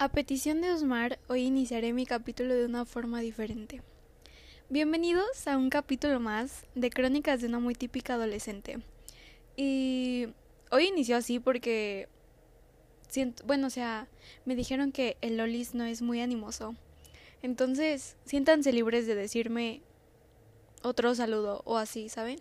A petición de Osmar, hoy iniciaré mi capítulo de una forma diferente. Bienvenidos a un capítulo más de Crónicas de una muy típica adolescente. Y hoy inició así porque bueno, o sea, me dijeron que el Lolis no es muy animoso. Entonces, siéntanse libres de decirme otro saludo o así, ¿saben?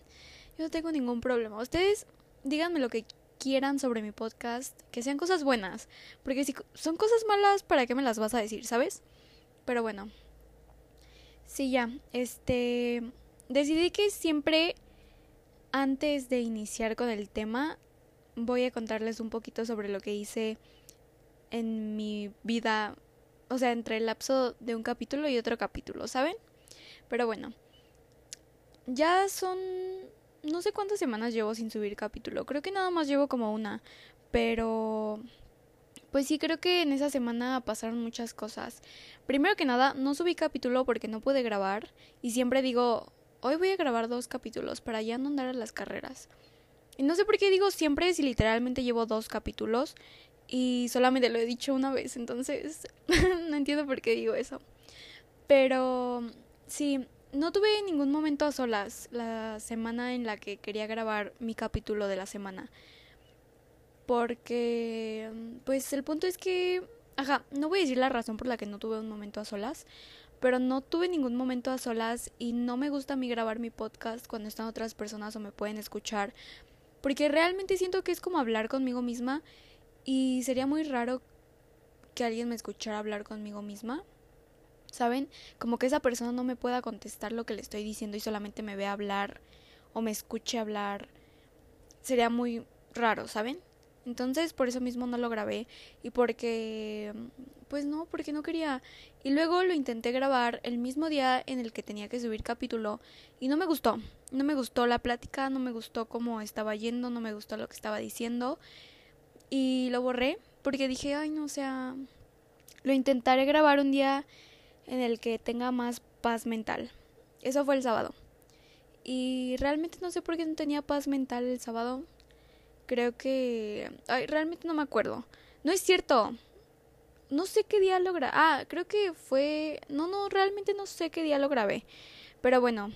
Yo no tengo ningún problema. Ustedes díganme lo que quieran sobre mi podcast, que sean cosas buenas, porque si son cosas malas, ¿para qué me las vas a decir, sabes? Pero bueno. Sí, ya, este decidí que siempre antes de iniciar con el tema voy a contarles un poquito sobre lo que hice en mi vida, o sea, entre el lapso de un capítulo y otro capítulo, ¿saben? Pero bueno, ya son no sé cuántas semanas llevo sin subir capítulo. Creo que nada más llevo como una. Pero... Pues sí, creo que en esa semana pasaron muchas cosas. Primero que nada, no subí capítulo porque no pude grabar. Y siempre digo, hoy voy a grabar dos capítulos para ya no andar a las carreras. Y no sé por qué digo siempre si literalmente llevo dos capítulos. Y solamente lo he dicho una vez. Entonces, no entiendo por qué digo eso. Pero sí, no tuve ningún momento a solas la semana en la que quería grabar mi capítulo de la semana. Porque, pues el punto es que, ajá, no voy a decir la razón por la que no tuve un momento a solas, pero no tuve ningún momento a solas y no me gusta a mí grabar mi podcast cuando están otras personas o me pueden escuchar, porque realmente siento que es como hablar conmigo misma y sería muy raro que alguien me escuchara hablar conmigo misma. ¿Saben? Como que esa persona no me pueda contestar lo que le estoy diciendo y solamente me vea hablar o me escuche hablar. Sería muy raro, ¿saben? Entonces por eso mismo no lo grabé y porque pues no, porque no quería. Y luego lo intenté grabar el mismo día en el que tenía que subir capítulo y no me gustó. No me gustó la plática, no me gustó cómo estaba yendo, no me gustó lo que estaba diciendo y lo borré porque dije, ay, no, o sea, lo intentaré grabar un día en el que tenga más paz mental. Eso fue el sábado. Y realmente no sé por qué no tenía paz mental el sábado. Creo que... Ay, realmente no me acuerdo. No es cierto. No sé qué día lo grabé. Ah, creo que fue... No, no, realmente no sé qué día lo grabé. Pero bueno.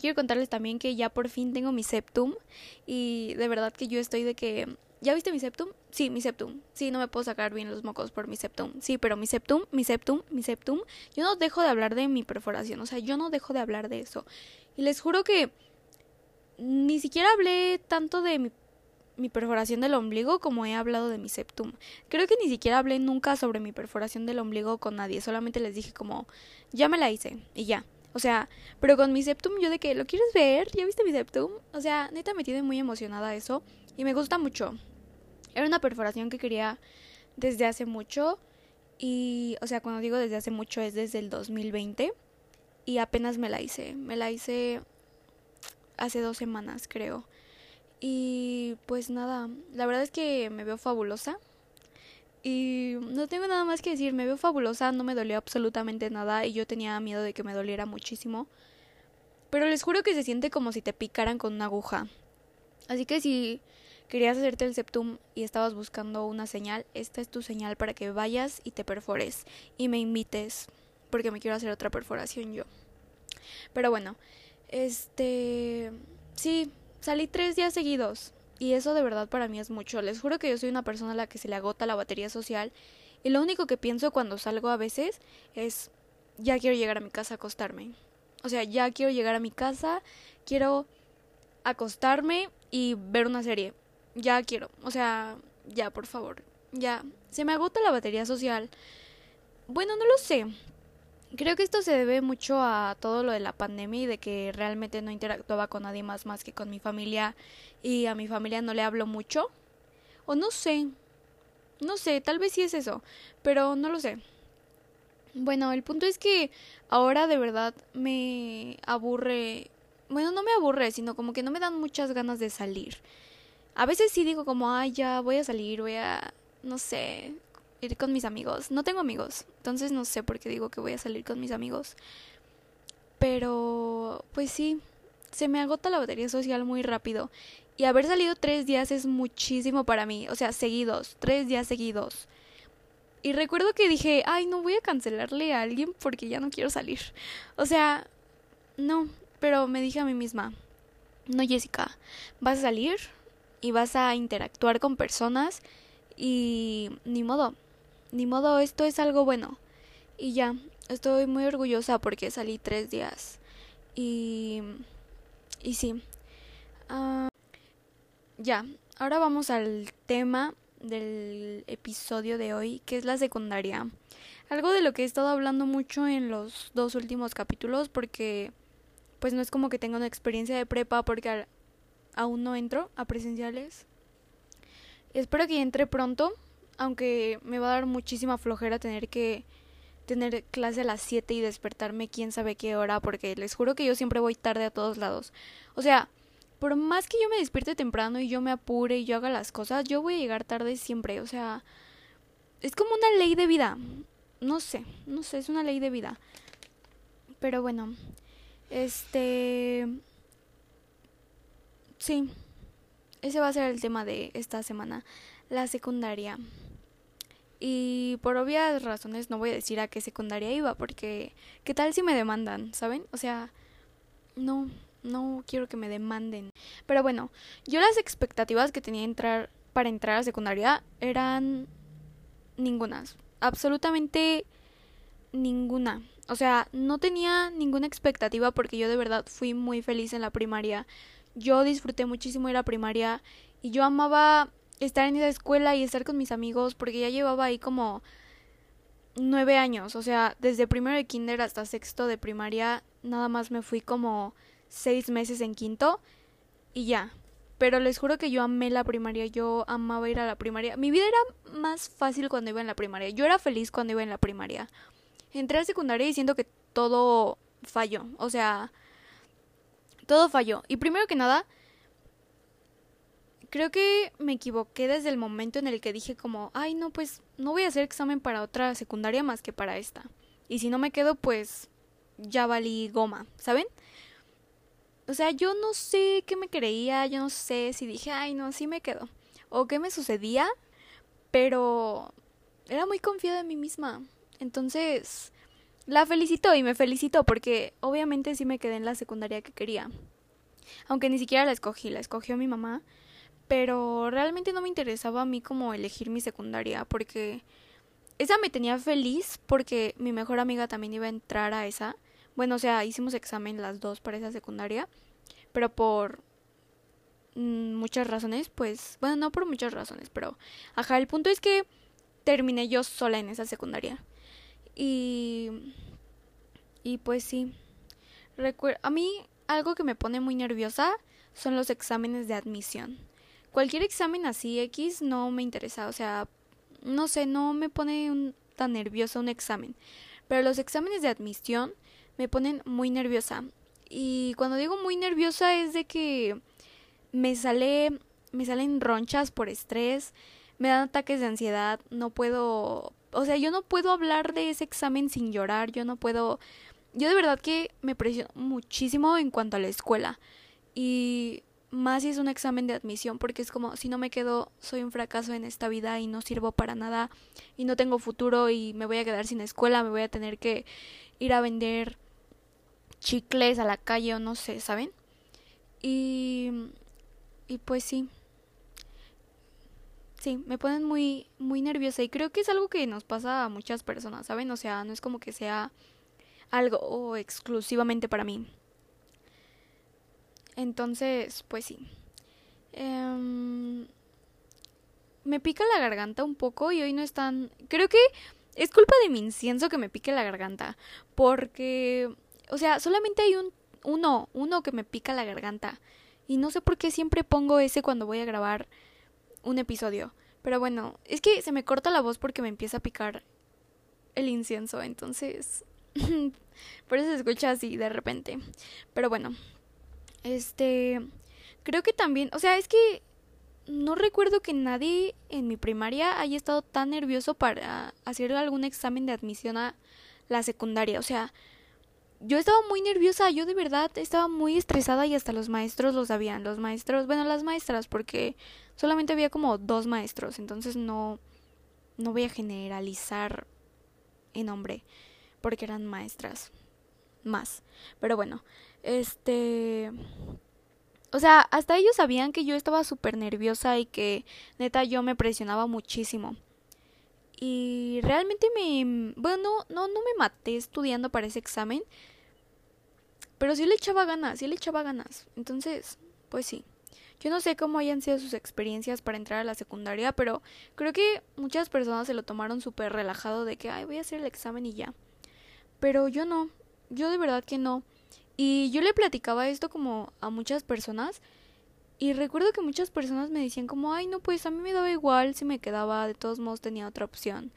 quiero contarles también que ya por fin tengo mi septum. Y de verdad que yo estoy de que ¿Ya viste mi septum? Sí, mi septum. Sí, no me puedo sacar bien los mocos por mi septum. Sí, pero mi septum, mi septum, mi septum. Yo no dejo de hablar de mi perforación. O sea, yo no dejo de hablar de eso. Y les juro que ni siquiera hablé tanto de mi, perforación del ombligo como he hablado de mi septum. Creo que ni siquiera hablé nunca sobre mi perforación del ombligo con nadie. Solamente les dije como, ya me la hice y ya. O sea, pero con mi septum yo de que, ¿lo quieres ver? ¿Ya viste mi septum? O sea, neta me tiene muy emocionada eso y me gusta mucho. Era una perforación que quería desde hace mucho y, o sea, cuando digo desde hace mucho es desde el 2020 y apenas me la hice. Me la hice hace dos semanas, creo. Y pues nada, la verdad es que me veo fabulosa. Y no tengo nada más que decir, me veo fabulosa, no me dolió absolutamente nada y yo tenía miedo de que me doliera muchísimo. Pero les juro que se siente como si te picaran con una aguja. Así que si querías hacerte el septum y estabas buscando una señal, esta es tu señal para que vayas y te perfores y me invites porque me quiero hacer otra perforación yo. Pero bueno, este, sí, salí tres días seguidos y eso de verdad para mí es mucho. Les juro que yo soy una persona a la que se le agota la batería social y lo único que pienso cuando salgo a veces es ya quiero llegar a mi casa a acostarme. O sea, ya quiero llegar a mi casa, quiero acostarme y ver una serie ya quiero, o sea, ya, por favor, ya, se me agota la batería social. Bueno, no lo sé. Creo que esto se debe mucho a todo lo de la pandemia y de que realmente no interactuaba con nadie más más que con mi familia y a mi familia no le hablo mucho. O no sé. No sé, tal vez sí es eso, pero no lo sé. Bueno, el punto es que ahora de verdad me aburre. Bueno, no me aburre, sino como que no me dan muchas ganas de salir. A veces sí digo como, ay, ya voy a salir, voy a, no sé, ir con mis amigos. No tengo amigos, entonces no sé por qué digo que voy a salir con mis amigos. Pero, pues sí, se me agota la batería social muy rápido. Y haber salido tres días es muchísimo para mí, o sea, seguidos, tres días seguidos. Y recuerdo que dije, ay, no voy a cancelarle a alguien porque ya no quiero salir. O sea, no, pero me dije a mí misma, no, Jessica, vas a salir y vas a interactuar con personas y ni modo, ni modo, esto es algo bueno. Y ya, estoy muy orgullosa porque salí tres días. Y, y sí. Ah, ya, ahora vamos al tema del episodio de hoy, que es la secundaria. Algo de lo que he estado hablando mucho en los dos últimos capítulos porque pues no es como que tenga una experiencia de prepa porque aún no entro a presenciales. Espero que entre pronto, aunque me va a dar muchísima flojera tener que tener clase a las 7 y despertarme quién sabe qué hora porque les juro que yo siempre voy tarde a todos lados. O sea, por más que yo me despierte temprano y yo me apure y yo haga las cosas, yo voy a llegar tarde siempre. O sea, es como una ley de vida. No sé, no sé, es una ley de vida. Pero bueno, este... Sí, ese va a ser el tema de esta semana, la secundaria. Y por obvias razones no voy a decir a qué secundaria iba, porque ¿qué tal si me demandan? ¿Saben? O sea, no, no quiero que me demanden. Pero bueno, yo las expectativas que tenía entrar para entrar a secundaria eran ningunas, absolutamente ninguna. O sea, no tenía ninguna expectativa porque yo de verdad fui muy feliz en la primaria. Yo disfruté muchísimo de la primaria y yo amaba estar en esa escuela y estar con mis amigos porque ya llevaba ahí como nueve años. O sea, desde primero de kinder hasta sexto de primaria nada más me fui como seis meses en quinto y ya. Pero les juro que yo amé la primaria, yo amaba ir a la primaria. Mi vida era más fácil cuando iba en la primaria. Yo era feliz cuando iba en la primaria. Entré a secundaria diciendo que todo falló. O sea, todo falló. Y primero que nada, creo que me equivoqué desde el momento en el que dije como, ay no, pues no voy a hacer examen para otra secundaria más que para esta. Y si no me quedo, pues ya valí goma, ¿saben? O sea, yo no sé qué me creía, yo no sé si dije, ay no, sí me quedo. O qué me sucedía, pero era muy confiada en mí misma. Entonces, la felicito y me felicito porque obviamente sí me quedé en la secundaria que quería. Aunque ni siquiera la escogí, la escogió mi mamá. Pero realmente no me interesaba a mí como elegir mi secundaria porque esa me tenía feliz porque mi mejor amiga también iba a entrar a esa. Bueno, o sea, hicimos examen las dos para esa secundaria, pero por mm, muchas razones, pues, bueno, no por muchas razones, pero, ajá, el punto es que terminé yo sola en esa secundaria. Y, y pues sí, a mí algo que me pone muy nerviosa son los exámenes de admisión. Cualquier examen así X no me interesa, o sea, no sé, no me pone tan nerviosa un examen. Pero los exámenes de admisión me ponen muy nerviosa. Y cuando digo muy nerviosa es de que me sale me salen ronchas por estrés, me dan ataques de ansiedad, no puedo, o sea, yo no puedo hablar de ese examen sin llorar, yo no puedo yo de verdad que me presiono muchísimo en cuanto a la escuela. Y más si es un examen de admisión, porque es como si no me quedo, soy un fracaso en esta vida y no sirvo para nada y no tengo futuro y me voy a quedar sin escuela, me voy a tener que ir a vender chicles a la calle o no sé, ¿saben? Y, y pues sí. Sí, me ponen muy, muy nerviosa y creo que es algo que nos pasa a muchas personas, ¿saben? O sea, no es como que sea algo exclusivamente para mí. Entonces, pues sí. Em, me pica la garganta un poco y hoy no están... Creo que es culpa de mi incienso que me pique la garganta. Porque o sea, solamente hay un uno, uno que me pica la garganta. Y no sé por qué siempre pongo ese cuando voy a grabar un episodio. Pero bueno, es que se me corta la voz porque me empieza a picar el incienso. Entonces, por eso se escucha así de repente. Pero bueno, este, creo que también, o sea, es que no recuerdo que nadie en mi primaria haya estado tan nervioso para hacer algún examen de admisión a la secundaria. O sea, yo estaba muy nerviosa, yo de verdad estaba muy estresada y hasta los maestros lo sabían. Los maestros, bueno, las maestras, porque solamente había como dos maestros, entonces no, no voy a generalizar en hombre, porque eran maestras más. Pero bueno, este... O sea, hasta ellos sabían que yo estaba súper nerviosa y que neta yo me presionaba muchísimo. Y realmente me... Bueno, no, no me maté estudiando para ese examen. Pero sí le echaba ganas, sí le echaba ganas. Entonces, pues sí. Yo no sé cómo hayan sido sus experiencias para entrar a la secundaria, pero creo que muchas personas se lo tomaron súper relajado de que, ay, voy a hacer el examen y ya. Pero yo no, yo de verdad que no. Y yo le platicaba esto como a muchas personas y recuerdo que muchas personas me decían como, ay, no, pues a mí me daba igual si me quedaba, de todos modos tenía otra opción.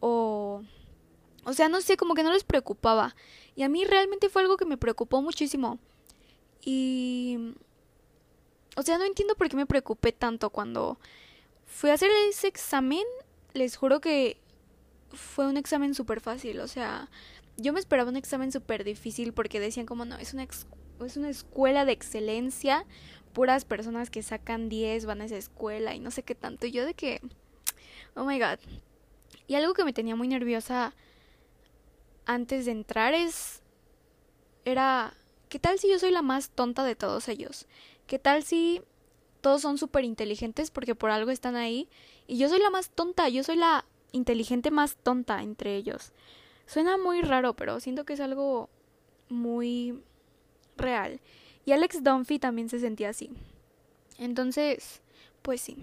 O... O sea, no sé, como que no les preocupaba. Y a mí realmente fue algo que me preocupó muchísimo. Y... O sea, no entiendo por qué me preocupé tanto cuando fui a hacer ese examen. Les juro que fue un examen súper fácil. O sea, yo me esperaba un examen súper difícil porque decían como no, es una, es una escuela de excelencia puras personas que sacan 10 van a esa escuela y no sé qué tanto. Y yo de que, oh my god. Y algo que me tenía muy nerviosa antes de entrar es, era, ¿qué tal si yo soy la más tonta de todos ellos? ¿Qué tal si todos son súper inteligentes porque por algo están ahí? Y yo soy la más tonta, yo soy la inteligente más tonta entre ellos. Suena muy raro, pero siento que es algo muy real. Y Alex Dunphy también se sentía así. Entonces, pues sí,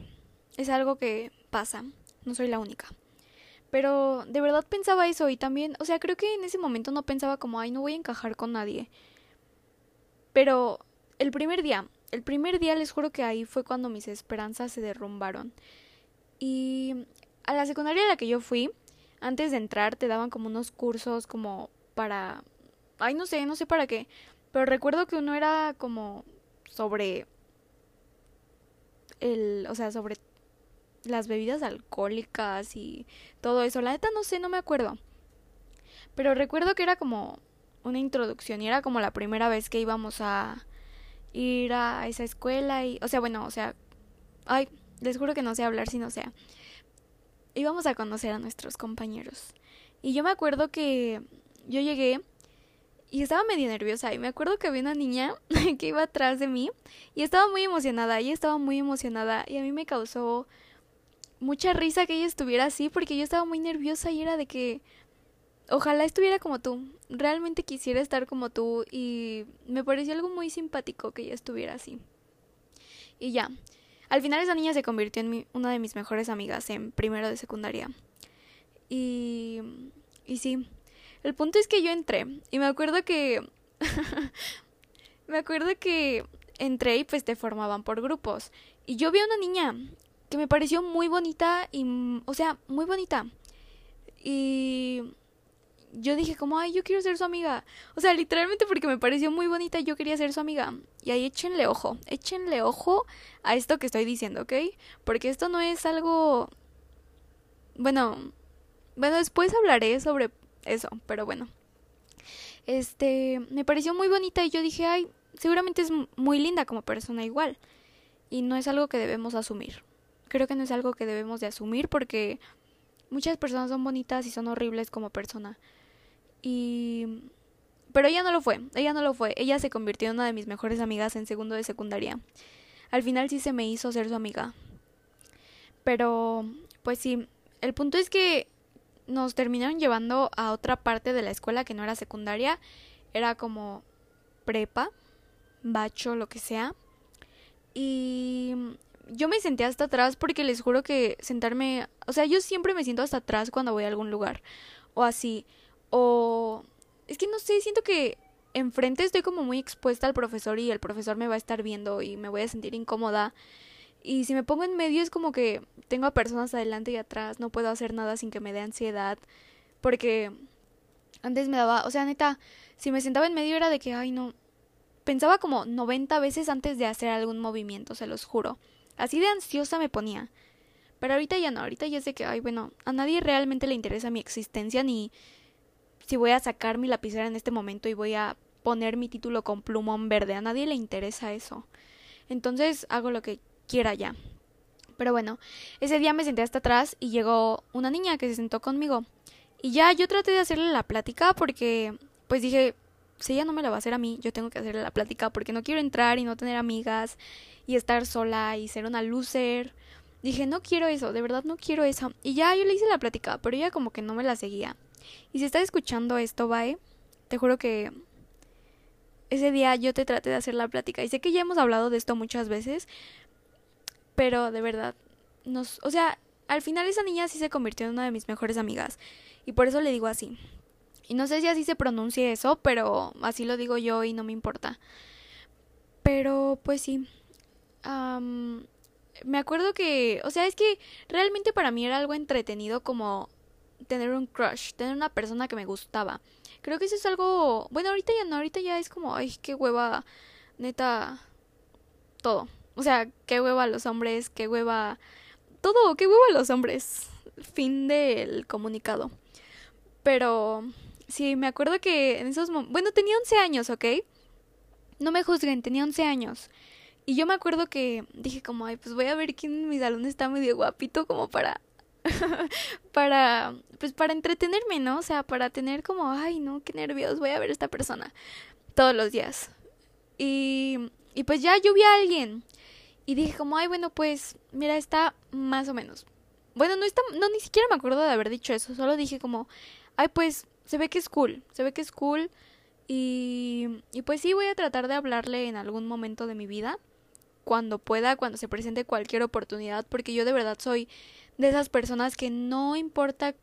es algo que pasa, no soy la única. Pero de verdad pensaba eso y también, o sea, creo que en ese momento no pensaba como, ay, no voy a encajar con nadie. Pero el primer día, el primer día les juro que ahí fue cuando mis esperanzas se derrumbaron. Y a la secundaria a la que yo fui, antes de entrar te daban como unos cursos como para... Ay, no sé, no sé para qué. Pero recuerdo que uno era como sobre el, o sea, sobre las bebidas alcohólicas y todo eso. La neta no sé, no me acuerdo. Pero recuerdo que era como una introducción y era como la primera vez que íbamos a ir a esa escuela y, o sea, bueno, o sea, ay, les juro que no sé hablar si no sea. Íbamos a conocer a nuestros compañeros. Y yo me acuerdo que yo llegué y estaba medio nerviosa y me acuerdo que había una niña que iba atrás de mí y estaba muy emocionada, ella estaba muy emocionada y a mí me causó mucha risa que ella estuviera así porque yo estaba muy nerviosa y era de que ojalá estuviera como tú, realmente quisiera estar como tú y me pareció algo muy simpático que ella estuviera así. Y ya, al final esa niña se convirtió en una de mis mejores amigas en primero de secundaria. Y, y sí, el punto es que yo entré y me acuerdo que... me acuerdo que entré y pues te formaban por grupos. Y yo vi a una niña que me pareció muy bonita y... O sea, muy bonita. Y yo dije como, ay, yo quiero ser su amiga. O sea, literalmente porque me pareció muy bonita, yo quería ser su amiga. Y ahí échenle ojo, échenle ojo a esto que estoy diciendo, ¿ok? Porque esto no es algo... Bueno, bueno, después hablaré sobre eso, pero bueno. Este, me pareció muy bonita y yo dije, ay, seguramente es muy linda como persona igual. Y no es algo que debemos asumir. Creo que no es algo que debemos de asumir porque muchas personas son bonitas y son horribles como persona. Y... Pero ella no lo fue, ella no lo fue. Ella se convirtió en una de mis mejores amigas en segundo de secundaria. Al final sí se me hizo ser su amiga. Pero, pues sí, el punto es que nos terminaron llevando a otra parte de la escuela que no era secundaria, era como prepa, bacho, lo que sea. Y yo me senté hasta atrás porque les juro que sentarme, o sea, yo siempre me siento hasta atrás cuando voy a algún lugar o así. O es que no sé, siento que enfrente estoy como muy expuesta al profesor y el profesor me va a estar viendo y me voy a sentir incómoda. Y si me pongo en medio es como que tengo a personas adelante y atrás, no puedo hacer nada sin que me dé ansiedad. Porque antes me daba, o sea, neta, si me sentaba en medio era de que, ay, no. Pensaba como 90 veces antes de hacer algún movimiento, se los juro. Así de ansiosa me ponía. Pero ahorita ya no, ahorita ya sé que, ay, bueno, a nadie realmente le interesa mi existencia ni si voy a sacar mi lapicera en este momento y voy a poner mi título con plumón verde. A nadie le interesa eso. Entonces hago lo que quiera ya. Pero bueno, ese día me senté hasta atrás y llegó una niña que se sentó conmigo. Y ya yo traté de hacerle la plática porque pues dije, si ella no me la va a hacer a mí, yo tengo que hacerle la plática porque no quiero entrar y no tener amigas y estar sola y ser una loser. Dije, no quiero eso, de verdad no quiero eso. Y ya yo le hice la plática, pero ella como que no me la seguía. Y si estás escuchando esto, Bae, te juro que ese día yo te traté de hacer la plática. Y sé que ya hemos hablado de esto muchas veces, pero de verdad, nos, o sea, al final esa niña sí se convirtió en una de mis mejores amigas. Y por eso le digo así. Y no sé si así se pronuncie eso, pero así lo digo yo y no me importa. Pero pues sí. me acuerdo que, o sea, es que realmente para mí era algo entretenido como tener un crush, tener una persona que me gustaba. Creo que eso es algo, bueno, ahorita ya no, ahorita ya es como, ay, qué hueva, neta, todo. O sea, qué hueva los hombres, qué hueva, todo, qué hueva los hombres. Fin del comunicado. Pero sí, me acuerdo que en esos momentos, bueno, tenía 11 años, ¿ok? No me juzguen, tenía 11 años. Y yo me acuerdo que dije como, ay, pues voy a ver quién en mi salón está medio guapito como para para, pues para entretenerme, ¿no? O sea, para tener como, ay, no, qué nervios, voy a ver a esta persona todos los días. Y, y pues ya yo vi a alguien y dije como, ay, bueno, pues, mira, está más o menos. Bueno, no está, no, ni siquiera me acuerdo de haber dicho eso, solo dije como, ay, pues, se ve que es cool, se ve que es cool. Y, y pues sí, voy a tratar de hablarle en algún momento de mi vida, cuando pueda, cuando se presente cualquier oportunidad, porque yo de verdad soy de esas personas que no importa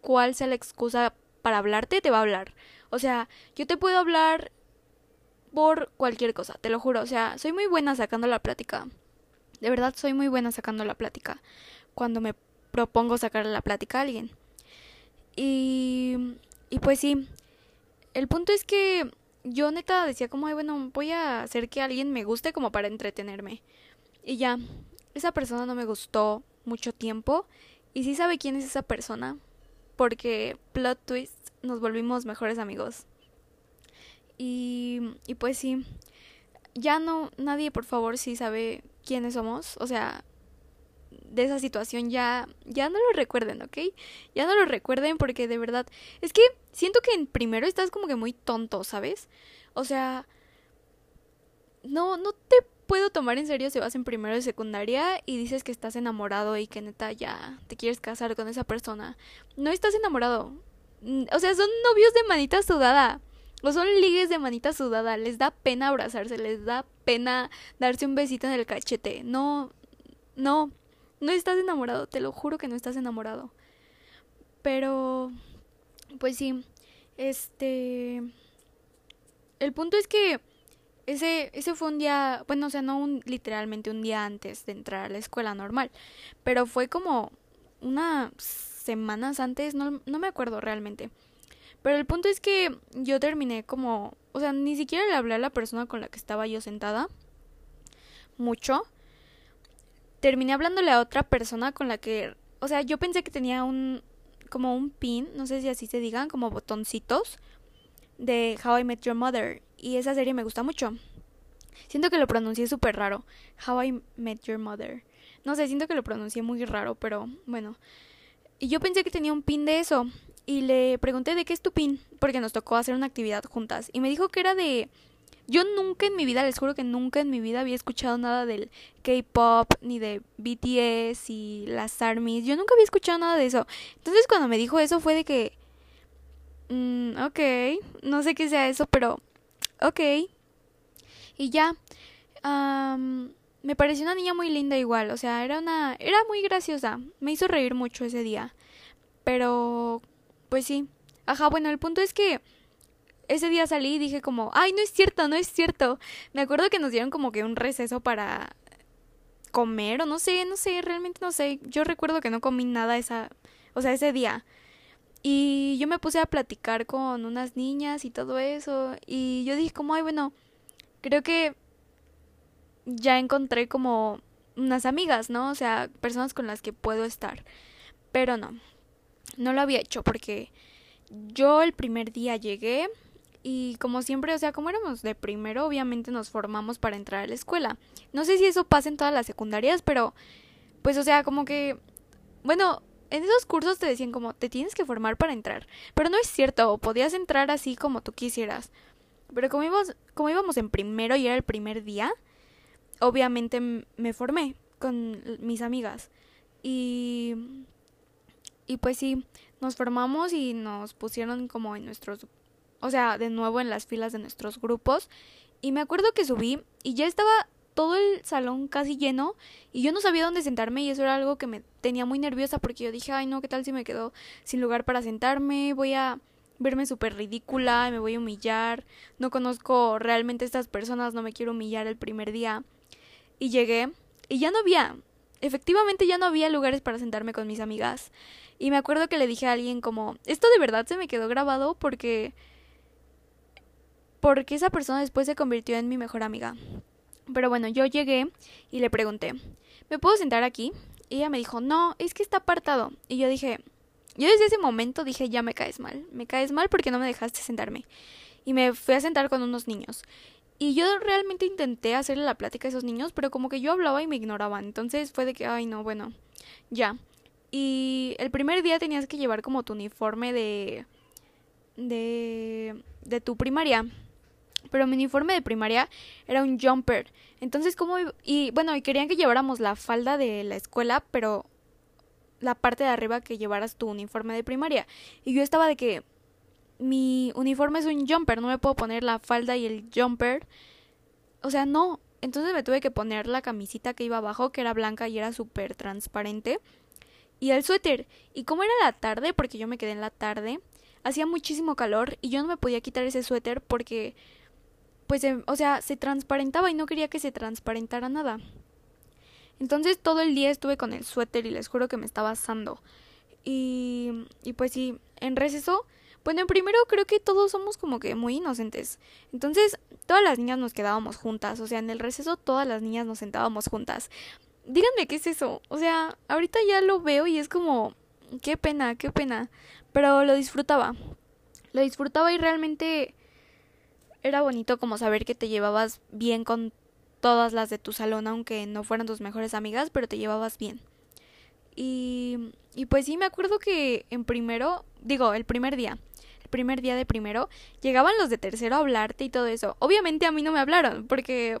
cuál sea la excusa para hablarte, te va a hablar. O sea, yo te puedo hablar por cualquier cosa, te lo juro. O sea, soy muy buena sacando la plática. De verdad, soy muy buena sacando la plática. Cuando me propongo sacar la plática a alguien. Y, y pues sí, el punto es que yo neta decía como, Ay, bueno, voy a hacer que alguien me guste como para entretenerme. Y ya, esa persona no me gustó, mucho tiempo. Y sí sabe quién es esa persona. Porque plot twist nos volvimos mejores amigos. Y, y pues sí. Ya no, nadie por favor sí sabe quiénes somos. O sea, de esa situación ya, ya no lo recuerden, ¿ok? Ya no lo recuerden porque de verdad, es que siento que en primero estás como que muy tonto, ¿sabes? O sea, no, no te puedo tomar en serio si vas en primero de secundaria y dices que estás enamorado y que neta ya te quieres casar con esa persona. No estás enamorado. O sea, son novios de manita sudada. O son ligues de manita sudada. Les da pena abrazarse, les da pena darse un besito en el cachete. No, no, no estás enamorado. Te lo juro que no estás enamorado. Pero, pues sí, este... El punto es que ese, ese fue un día, bueno, o sea, no un, literalmente un día antes de entrar a la escuela normal, pero fue como unas semanas antes, no, no me acuerdo realmente. Pero el punto es que yo terminé como, o sea, ni siquiera le hablé a la persona con la que estaba yo sentada, mucho. Terminé hablándole a otra persona con la que, o sea, yo pensé que tenía un, como un pin, no sé si así se digan, como botoncitos de How I Met Your Mother y esa serie me gusta mucho. Siento que lo pronuncié súper raro. How I Met Your Mother. No sé, siento que lo pronuncié muy raro, pero bueno. Y yo pensé que tenía un pin de eso. Y le pregunté de qué es tu pin, porque nos tocó hacer una actividad juntas. Y me dijo que era de... Yo nunca en mi vida, les juro que nunca en mi vida había escuchado nada del K-Pop, ni de BTS y las ARMYs. Yo nunca había escuchado nada de eso. Entonces cuando me dijo eso fue de que... Mm, ok, no sé qué sea eso, pero ok. Y ya. me pareció una niña muy linda igual, o sea, era una... era muy graciosa, me hizo reír mucho ese día. Pero, pues sí. Ajá, bueno, el punto es que ese día salí y dije como, ay, no es cierto, no es cierto. Me acuerdo que nos dieron como que un receso para comer o no sé, no sé, realmente no sé. Yo recuerdo que no comí nada esa, o sea, ese día. Y yo me puse a platicar con unas niñas y todo eso. Y yo dije como, ay, bueno, creo que ya encontré como unas amigas, ¿no? O sea, personas con las que puedo estar. Pero no, no lo había hecho porque yo el primer día llegué y como siempre, o sea, como éramos de primero, obviamente nos formamos para entrar a la escuela. No sé si eso pasa en todas las secundarias, pero pues o sea, como que, bueno, en esos cursos te decían como, te tienes que formar para entrar. Pero no es cierto, podías entrar así como tú quisieras. Pero como íbamos, como íbamos en primero y era el primer día, obviamente me formé con mis amigas. Y, y pues sí, nos formamos y nos pusieron como en nuestros, o sea, de nuevo en las filas de nuestros grupos. Y me acuerdo que subí y ya estaba todo el salón casi lleno y yo no sabía dónde sentarme y eso era algo que me tenía muy nerviosa porque yo dije, ay no, ¿qué tal si me quedo sin lugar para sentarme? Voy a verme súper ridícula, me voy a humillar, no conozco realmente a estas personas, no me quiero humillar el primer día. Y llegué y ya no había, efectivamente ya no había lugares para sentarme con mis amigas. Y me acuerdo que le dije a alguien como, esto de verdad se me quedó grabado porque... Porque esa persona después se convirtió en mi mejor amiga. Pero bueno, yo llegué y le pregunté, ¿me puedo sentar aquí? Y ella me dijo, no, es que está apartado. Y yo dije, yo desde ese momento dije, ya me caes mal, me caes mal porque no me dejaste sentarme. Y me fui a sentar con unos niños. Y yo realmente intenté hacerle la plática a esos niños, pero como que yo hablaba y me ignoraban. Entonces fue de que, ay, no, bueno, ya. Y el primer día tenías que llevar como tu uniforme de. de. de tu primaria. Pero mi uniforme de primaria era un jumper. Entonces, como. Y bueno, y querían que lleváramos la falda de la escuela, pero la parte de arriba que llevaras tu uniforme de primaria. Y yo estaba de que mi uniforme es un jumper, no me puedo poner la falda y el jumper. O sea, no. Entonces me tuve que poner la camisita que iba abajo, que era blanca y era súper transparente. Y el suéter. Y como era la tarde, porque yo me quedé en la tarde, hacía muchísimo calor y yo no me podía quitar ese suéter porque, pues, em, o sea, se transparentaba y no quería que se transparentara nada. Entonces todo el día estuve con el suéter y les juro que me estaba asando. Y, y pues sí, en receso, bueno, en primero creo que todos somos como que muy inocentes. Entonces todas las niñas nos quedábamos juntas, o sea, en el receso todas las niñas nos sentábamos juntas. Díganme qué es eso, o sea, ahorita ya lo veo y es como, qué pena, qué pena, pero lo disfrutaba. Lo disfrutaba y realmente era bonito como saber que te llevabas bien con todas las de tu salón, aunque no fueran tus mejores amigas, pero te llevabas bien. Y, y pues sí, me acuerdo que en primero, digo, el primer día, el primer día de primero, llegaban los de tercero a hablarte y todo eso. Obviamente a mí no me hablaron, porque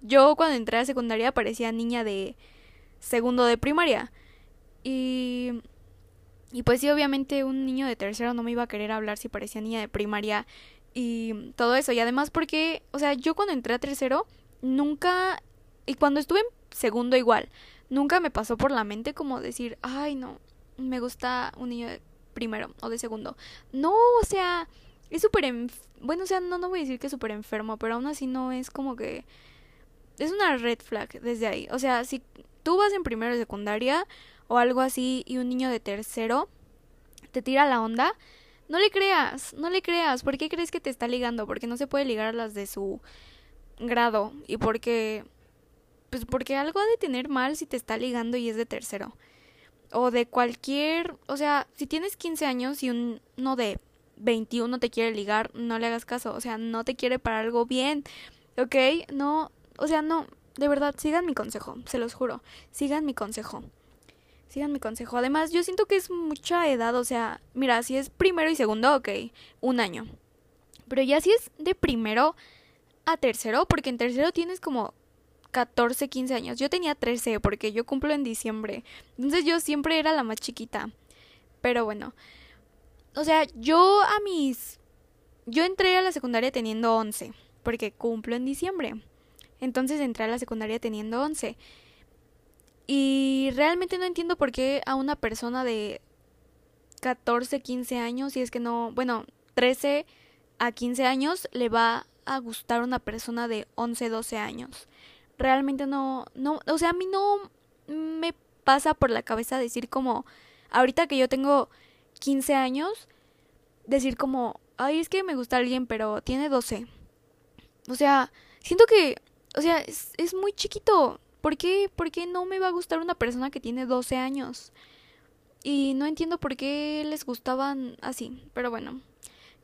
yo cuando entré a secundaria parecía niña de segundo de primaria. Y, y pues sí, obviamente un niño de tercero no me iba a querer hablar si parecía niña de primaria y todo eso. Y además porque, o sea, yo cuando entré a tercero, nunca, y cuando estuve en segundo igual, nunca me pasó por la mente como decir, ay no, me gusta un niño de primero o de segundo. No, o sea, es súper, bueno, o sea, no, no voy a decir que es súper enfermo, pero aún así no es como que... Es una red flag desde ahí. O sea, si tú vas en primero de secundaria o algo así y un niño de tercero te tira la onda, no le creas, no le creas. ¿Por qué crees que te está ligando? Porque no se puede ligar a las de su grado y porque pues porque algo ha de tener mal si te está ligando y es de tercero. O de cualquier, o sea, si tienes 15 años y uno de 21 te quiere ligar, no le hagas caso, o sea, no te quiere para algo bien. ¿Ok? No, o sea, no, de verdad, sigan mi consejo, se los juro. Sigan mi consejo. Sigan mi consejo. Además, yo siento que es mucha edad, o sea, mira, si es primero y segundo, ok, un año. Pero ya si es de primero a tercero, porque en tercero tienes como 14, 15 años. Yo tenía 13 porque yo cumplo en diciembre. Entonces yo siempre era la más chiquita. Pero bueno. O sea, yo a mis... Yo entré a la secundaria teniendo 11 porque cumplo en diciembre. Entonces entré a la secundaria teniendo 11. Y realmente no entiendo por qué a una persona de 14, 15 años, si es que no, bueno, 13 a 15 años, le va a gustar una persona de 11, 12 años. Realmente no, no, o sea, a mí no me pasa por la cabeza decir como, ahorita que yo tengo 15 años, decir como, ay, es que me gusta alguien, pero tiene 12. O sea, siento que, o sea, es, es muy chiquito. ¿Por qué, ¿Por qué no me va a gustar una persona que tiene 12 años? Y no entiendo por qué les gustaban así, pero bueno,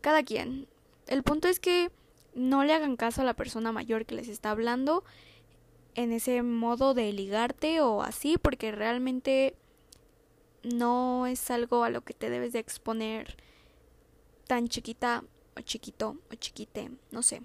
cada quien. El punto es que no le hagan caso a la persona mayor que les está hablando en ese modo de ligarte o así, porque realmente no es algo a lo que te debes de exponer tan chiquita o chiquito o chiquite, no sé.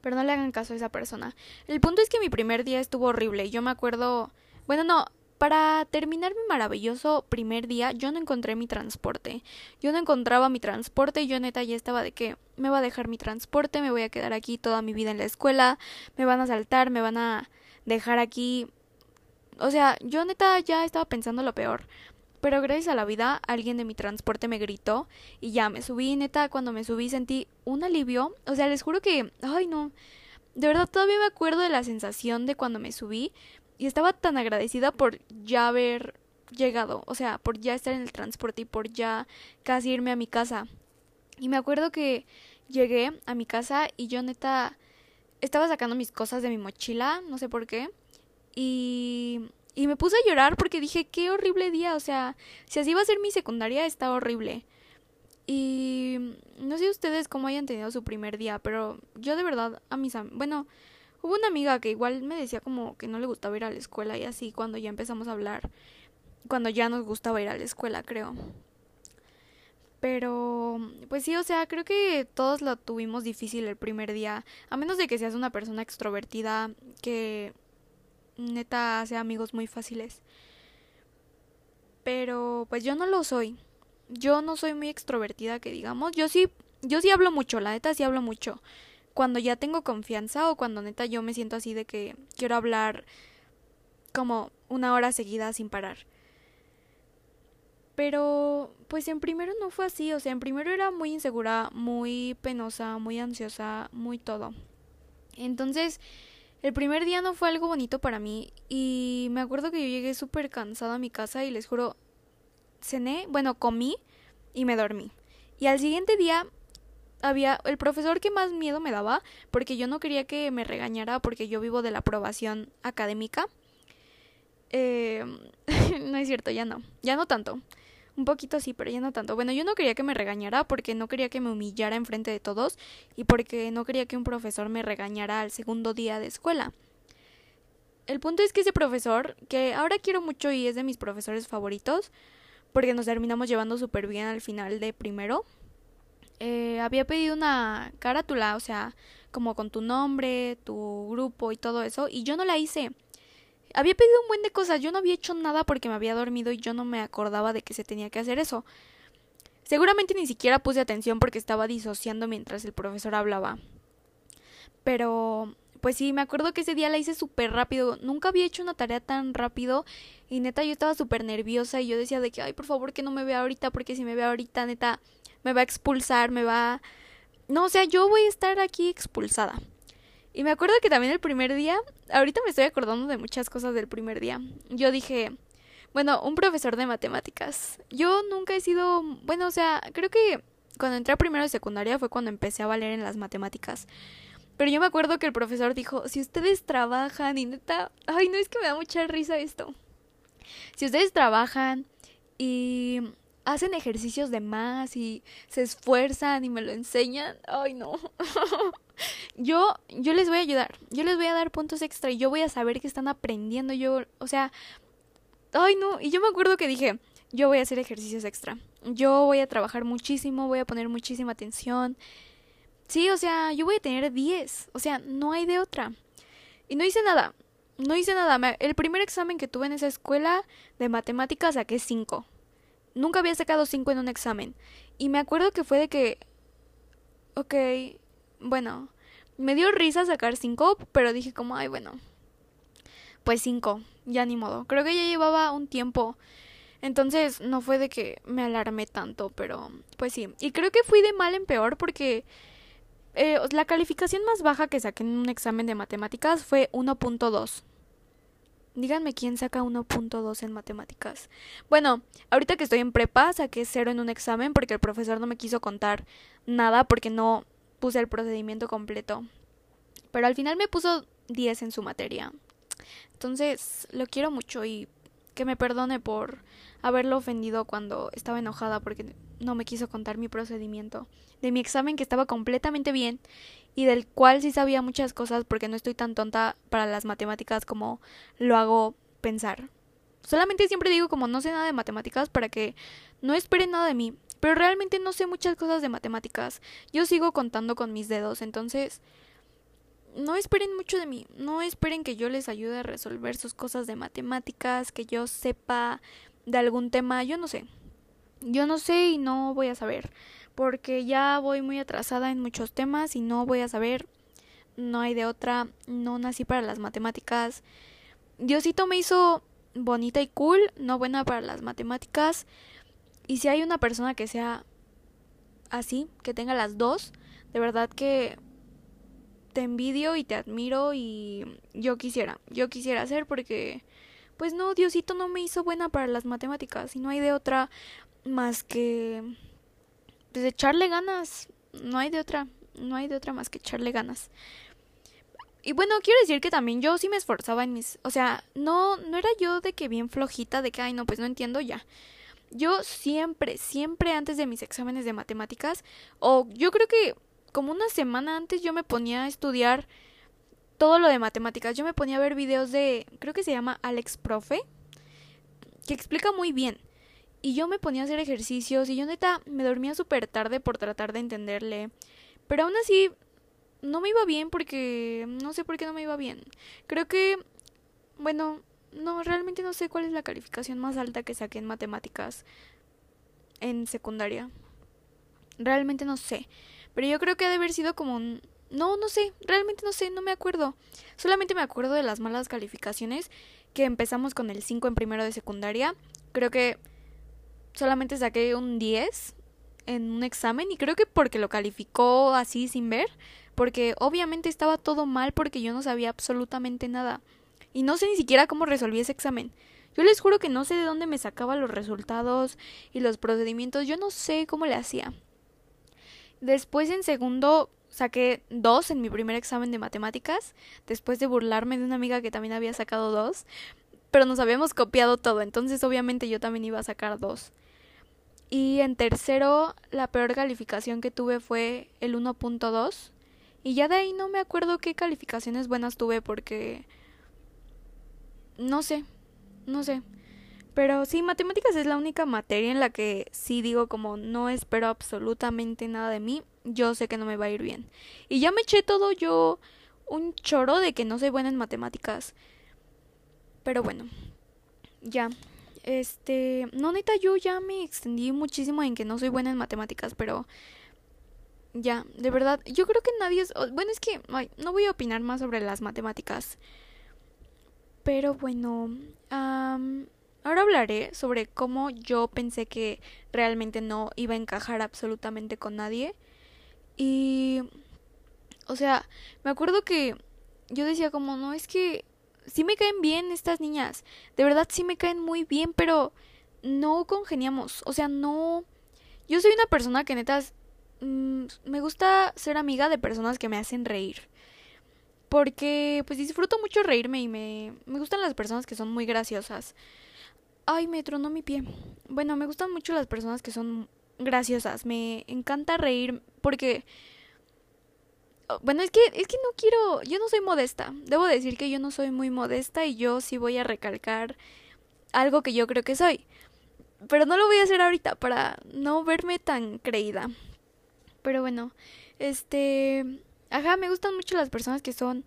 Pero no le hagan caso a esa persona. El punto es que mi primer día estuvo horrible. Yo me acuerdo, bueno, no, para terminar mi maravilloso primer día, yo no encontré mi transporte. Yo no encontraba mi transporte y yo neta ya estaba de que me va a dejar mi transporte, me voy a quedar aquí toda mi vida en la escuela, me van a saltar, me van a dejar aquí. O sea, yo neta ya estaba pensando lo peor. Pero gracias a la vida, alguien de mi transporte me gritó y ya me subí, neta, cuando me subí sentí un alivio. O sea, les juro que, ay no, de verdad todavía me acuerdo de la sensación de cuando me subí y estaba tan agradecida por ya haber llegado, o sea, por ya estar en el transporte y por ya casi irme a mi casa. Y me acuerdo que llegué a mi casa y yo neta estaba sacando mis cosas de mi mochila, no sé por qué, y, y me puse a llorar porque dije, qué horrible día, o sea, si así iba a ser mi secundaria, está horrible. Y no sé ustedes cómo hayan tenido su primer día, pero yo de verdad a mis... Bueno, Hubo una amiga que igual me decía como que no le gustaba ir a la escuela y así cuando ya empezamos a hablar, cuando ya nos gustaba ir a la escuela, creo. Pero, pues sí, o sea, creo que todos lo tuvimos difícil el primer día, a menos de que seas una persona extrovertida que neta hace amigos muy fáciles. Pero, pues yo no lo soy. Yo no soy muy extrovertida, que digamos. Yo sí, yo sí hablo mucho, la neta sí hablo mucho cuando ya tengo confianza o cuando neta yo me siento así de que quiero hablar como una hora seguida sin parar. Pero pues en primero no fue así, o sea, en primero era muy insegura, muy penosa, muy ansiosa, muy todo. Entonces, el primer día no fue algo bonito para mí y me acuerdo que yo llegué súper cansada a mi casa y les juro, cené, bueno, comí y me dormí. Y al siguiente día había el profesor que más miedo me daba porque yo no quería que me regañara porque yo vivo de la aprobación académica. Eh, no es cierto, ya no, ya no tanto. Un poquito sí, pero ya no tanto. Bueno, yo no quería que me regañara porque no quería que me humillara enfrente de todos y porque no quería que un profesor me regañara al segundo día de escuela. El punto es que ese profesor, que ahora quiero mucho y es de mis profesores favoritos, porque nos terminamos llevando súper bien al final de primero, eh, había pedido una carátula, o sea, como con tu nombre, tu grupo y todo eso, y yo no la hice. Había pedido un buen de cosas, yo no había hecho nada porque me había dormido y yo no me acordaba de que se tenía que hacer eso. Seguramente ni siquiera puse atención porque estaba disociando mientras el profesor hablaba. Pero, pues sí, me acuerdo que ese día la hice súper rápido. Nunca había hecho una tarea tan rápido. Y neta, yo estaba súper nerviosa y yo decía de que, ay, por favor que no me vea ahorita porque si me vea ahorita, neta, me va a expulsar, me va... No, o sea, yo voy a estar aquí expulsada. Y me acuerdo que también el primer día, ahorita me estoy acordando de muchas cosas del primer día. Yo dije, bueno, un profesor de matemáticas. Yo nunca he sido, bueno, o sea, creo que cuando entré a primero de secundaria fue cuando empecé a valer en las matemáticas. Pero yo me acuerdo que el profesor dijo, si ustedes trabajan y neta, ay, no es que me da mucha risa esto. Si ustedes trabajan y hacen ejercicios de más y se esfuerzan y me lo enseñan, ay no. yo yo les voy a ayudar. Yo les voy a dar puntos extra y yo voy a saber que están aprendiendo. Yo, o sea, ay no, y yo me acuerdo que dije, yo voy a hacer ejercicios extra. Yo voy a trabajar muchísimo, voy a poner muchísima atención. Sí, o sea, yo voy a tener 10, o sea, no hay de otra. Y no hice nada. No hice nada. El primer examen que tuve en esa escuela de matemáticas saqué 5. Nunca había sacado cinco en un examen. Y me acuerdo que fue de que... Ok, bueno, me dio risa sacar cinco, pero dije como, ay, bueno, pues cinco, ya ni modo. Creo que ya llevaba un tiempo. Entonces no fue de que me alarmé tanto, pero pues sí. Y creo que fui de mal en peor porque eh, la calificación más baja que saqué en un examen de matemáticas fue 1.2. Díganme quién saca 1.2 en matemáticas. Bueno, ahorita que estoy en prepa, saqué cero en un examen porque el profesor no me quiso contar nada porque no puse el procedimiento completo. Pero al final me puso 10 en su materia. Entonces, lo quiero mucho y que me perdone por haberlo ofendido cuando estaba enojada porque no me quiso contar mi procedimiento de mi examen que estaba completamente bien y del cual sí sabía muchas cosas porque no estoy tan tonta para las matemáticas como lo hago pensar. Solamente siempre digo como no sé nada de matemáticas para que no esperen nada de mí, pero realmente no sé muchas cosas de matemáticas. Yo sigo contando con mis dedos, entonces no esperen mucho de mí, no esperen que yo les ayude a resolver sus cosas de matemáticas, que yo sepa de algún tema, yo no sé. Yo no sé y no voy a saber, porque ya voy muy atrasada en muchos temas y no voy a saber. No hay de otra, no nací para las matemáticas. Diosito me hizo bonita y cool, no buena para las matemáticas. Y si hay una persona que sea así, que tenga las dos, de verdad que te envidio y te admiro y yo quisiera, yo quisiera hacer porque pues no, Diosito no me hizo buena para las matemáticas y no hay de otra más que pues echarle ganas, no hay de otra, no hay de otra más que echarle ganas. Y bueno, quiero decir que también yo sí me esforzaba en mis, o sea, no no era yo de que bien flojita de que ay, no, pues no entiendo ya. Yo siempre, siempre antes de mis exámenes de matemáticas o yo creo que como una semana antes yo me ponía a estudiar todo lo de matemáticas. Yo me ponía a ver videos de, creo que se llama Alex Profe, que explica muy bien. Y yo me ponía a hacer ejercicios y yo neta me dormía súper tarde por tratar de entenderle. Pero aún así no me iba bien porque no sé por qué no me iba bien. Creo que, bueno, no, realmente no sé cuál es la calificación más alta que saqué en matemáticas en secundaria. Realmente no sé. Pero yo creo que ha de haber sido como un... No, no sé, realmente no sé, no me acuerdo. Solamente me acuerdo de las malas calificaciones que empezamos con el 5 en primero de secundaria. Creo que solamente saqué un 10 en un examen y creo que porque lo calificó así sin ver, porque obviamente estaba todo mal porque yo no sabía absolutamente nada y no sé ni siquiera cómo resolví ese examen. Yo les juro que no sé de dónde me sacaba los resultados y los procedimientos, yo no sé cómo le hacía. Después en segundo saqué dos en mi primer examen de matemáticas, después de burlarme de una amiga que también había sacado dos, pero nos habíamos copiado todo, entonces obviamente yo también iba a sacar dos. Y en tercero, la peor calificación que tuve fue el 1.2. Y ya de ahí no me acuerdo qué calificaciones buenas tuve porque... No sé, no sé. Pero sí, matemáticas es la única materia en la que sí digo como no espero absolutamente nada de mí, yo sé que no me va a ir bien. Y ya me eché todo yo un choro de que no soy buena en matemáticas. Pero bueno, ya. Este, no neta, yo ya me extendí muchísimo en que no soy buena en matemáticas, pero ya, de verdad, yo creo que nadie es... Bueno, es que no voy a opinar más sobre las matemáticas. Pero bueno, Ahora hablaré sobre cómo yo pensé que realmente no iba a encajar absolutamente con nadie. Y... O sea, me acuerdo que yo decía como, no, es que sí me caen bien estas niñas. De verdad sí me caen muy bien, pero no congeniamos. O sea, no... Yo soy una persona que netas... Mm, me gusta ser amiga de personas que me hacen reír. Porque pues disfruto mucho reírme y me, me gustan las personas que son muy graciosas. Ay, me tronó mi pie. Bueno, me gustan mucho las personas que son graciosas. Me encanta reír porque bueno, es que es que no quiero, yo no soy modesta. Debo decir que yo no soy muy modesta y yo sí voy a recalcar algo que yo creo que soy. Pero no lo voy a hacer ahorita para no verme tan creída. Pero bueno, este, ajá, me gustan mucho las personas que son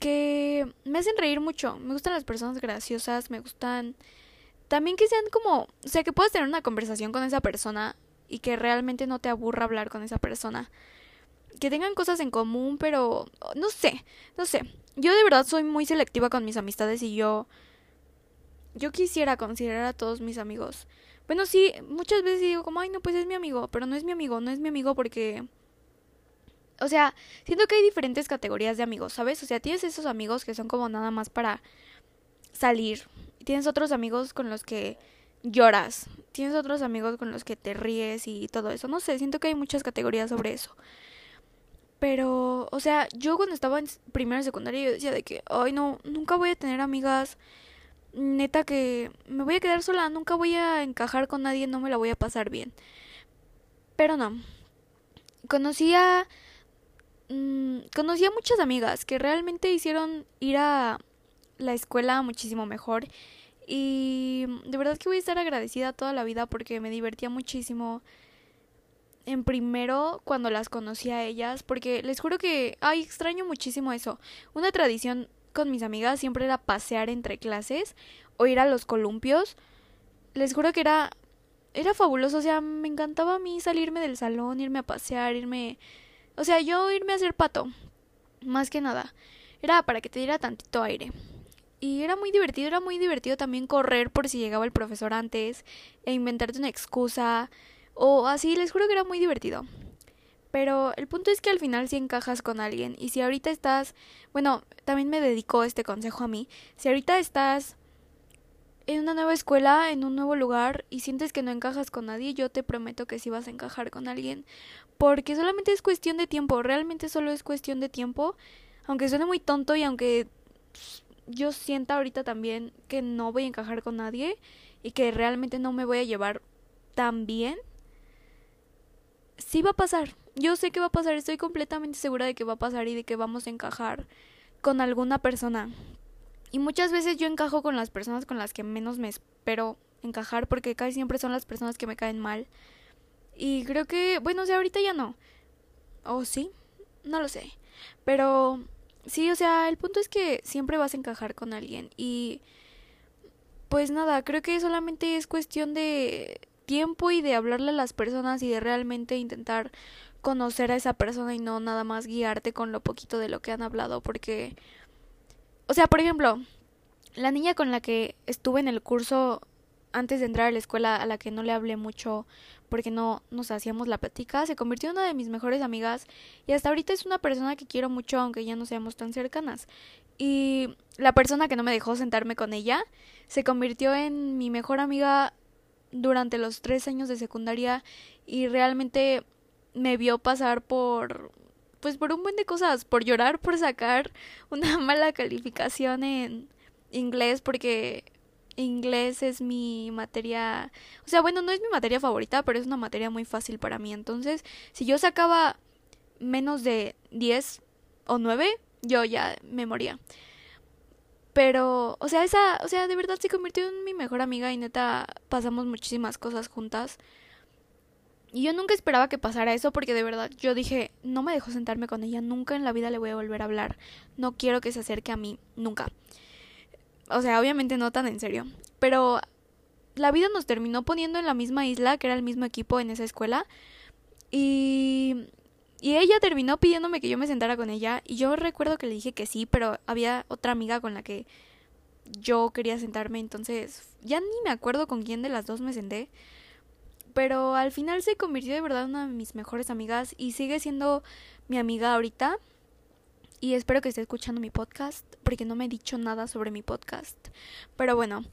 que me hacen reír mucho. Me gustan las personas graciosas, me gustan también que sean como, o sea, que puedas tener una conversación con esa persona y que realmente no te aburra hablar con esa persona. Que tengan cosas en común, pero no sé, no sé. Yo de verdad soy muy selectiva con mis amistades y yo yo quisiera considerar a todos mis amigos. Bueno, sí, muchas veces digo como, ay, no, pues es mi amigo, pero no es mi amigo, no es mi amigo porque... O sea, siento que hay diferentes categorías de amigos, ¿sabes? O sea, tienes esos amigos que son como nada más para salir, tienes otros amigos con los que lloras, tienes otros amigos con los que te ríes y todo eso. No sé, siento que hay muchas categorías sobre eso. Pero, o sea, yo cuando estaba en primera secundaria yo decía de que, ay no, nunca voy a tener amigas neta que me voy a quedar sola, nunca voy a encajar con nadie, no me la voy a pasar bien. Pero no. Conocí a... Mm, conocí a muchas amigas que realmente hicieron ir a la escuela muchísimo mejor. Y de verdad que voy a estar agradecida toda la vida porque me divertía muchísimo en primero cuando las conocí a ellas, porque les juro que, ay, extraño muchísimo eso. Una tradición con mis amigas siempre era pasear entre clases o ir a los columpios. Les juro que era era fabuloso, o sea, me encantaba a mí salirme del salón, irme a pasear, irme, o sea, yo irme a hacer pato, más que nada. Era para que te diera tantito aire. Y era muy divertido, era muy divertido también correr por si llegaba el profesor antes e inventarte una excusa o así, les juro que era muy divertido. Pero el punto es que al final si encajas con alguien y si ahorita estás, bueno, también me dedicó este consejo a mí, si ahorita estás en una nueva escuela, en un nuevo lugar y sientes que no encajas con nadie, yo te prometo que sí vas a encajar con alguien, porque solamente es cuestión de tiempo, realmente solo es cuestión de tiempo, aunque suene muy tonto y aunque yo sienta ahorita también que no voy a encajar con nadie y que realmente no me voy a llevar tan bien, sí va a pasar, yo sé que va a pasar, estoy completamente segura de que va a pasar y de que vamos a encajar con alguna persona. Y muchas veces yo encajo con las personas con las que menos me espero encajar porque casi siempre son las personas que me caen mal. Y creo que, bueno, o sea, ahorita ya no. ¿O sí? No lo sé. Pero sí, o sea, el punto es que siempre vas a encajar con alguien. Y pues nada, creo que solamente es cuestión de tiempo y de hablarle a las personas y de realmente intentar conocer a esa persona y no nada más guiarte con lo poquito de lo que han hablado porque o sea, por ejemplo, la niña con la que estuve en el curso antes de entrar a la escuela a la que no le hablé mucho porque no nos hacíamos la plática, se convirtió en una de mis mejores amigas y hasta ahorita es una persona que quiero mucho aunque ya no seamos tan cercanas. Y la persona que no me dejó sentarme con ella se convirtió en mi mejor amiga durante los tres años de secundaria y realmente me vio pasar por pues por un buen de cosas, por llorar por sacar una mala calificación en inglés porque inglés es mi materia, o sea, bueno, no es mi materia favorita, pero es una materia muy fácil para mí. Entonces, si yo sacaba menos de 10 o 9, yo ya me moría. Pero, o sea, esa, o sea, de verdad se convirtió en mi mejor amiga y neta pasamos muchísimas cosas juntas. Y yo nunca esperaba que pasara eso porque de verdad yo dije, no me dejo sentarme con ella, nunca en la vida le voy a volver a hablar, no quiero que se acerque a mí, nunca. O sea, obviamente no tan en serio, pero la vida nos terminó poniendo en la misma isla, que era el mismo equipo en esa escuela, y, y ella terminó pidiéndome que yo me sentara con ella, y yo recuerdo que le dije que sí, pero había otra amiga con la que yo quería sentarme, entonces ya ni me acuerdo con quién de las dos me senté pero al final se convirtió de verdad en una de mis mejores amigas y sigue siendo mi amiga ahorita. Y espero que esté escuchando mi podcast, porque no me he dicho nada sobre mi podcast. Pero bueno,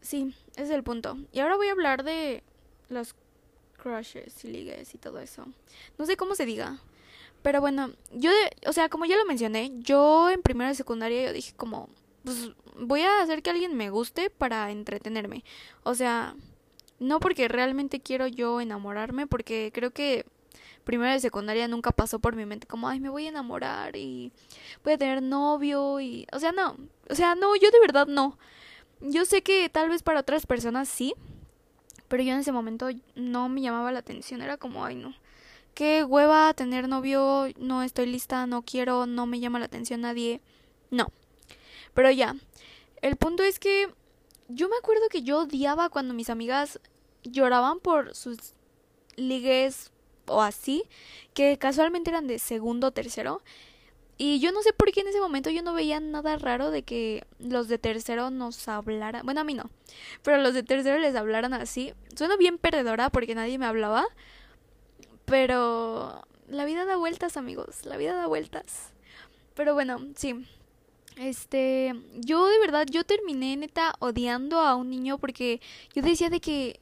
sí, ese es el punto. Y ahora voy a hablar de los crushes y ligues y todo eso. No sé cómo se diga. Pero bueno, yo, o sea, como ya lo mencioné, yo en primera de secundaria yo dije como, pues voy a hacer que alguien me guste para entretenerme. O sea, no porque realmente quiero yo enamorarme, porque creo que primero de secundaria nunca pasó por mi mente como, ay, me voy a enamorar y voy a tener novio y... O sea, no, o sea, no, yo de verdad no. Yo sé que tal vez para otras personas sí, pero yo en ese momento no me llamaba la atención, era como, ay, no. Qué hueva tener novio, no estoy lista, no quiero, no me llama la atención nadie. No. Pero ya, el punto es que yo me acuerdo que yo odiaba cuando mis amigas lloraban por sus ligues o así, que casualmente eran de segundo o tercero. Y yo no sé por qué en ese momento yo no veía nada raro de que los de tercero nos hablaran. Bueno, a mí no. Pero los de tercero les hablaran así. Suena bien perdedora porque nadie me hablaba. Pero la vida da vueltas, amigos. La vida da vueltas. Pero bueno, sí. Este, yo de verdad, yo terminé neta odiando a un niño porque yo decía de que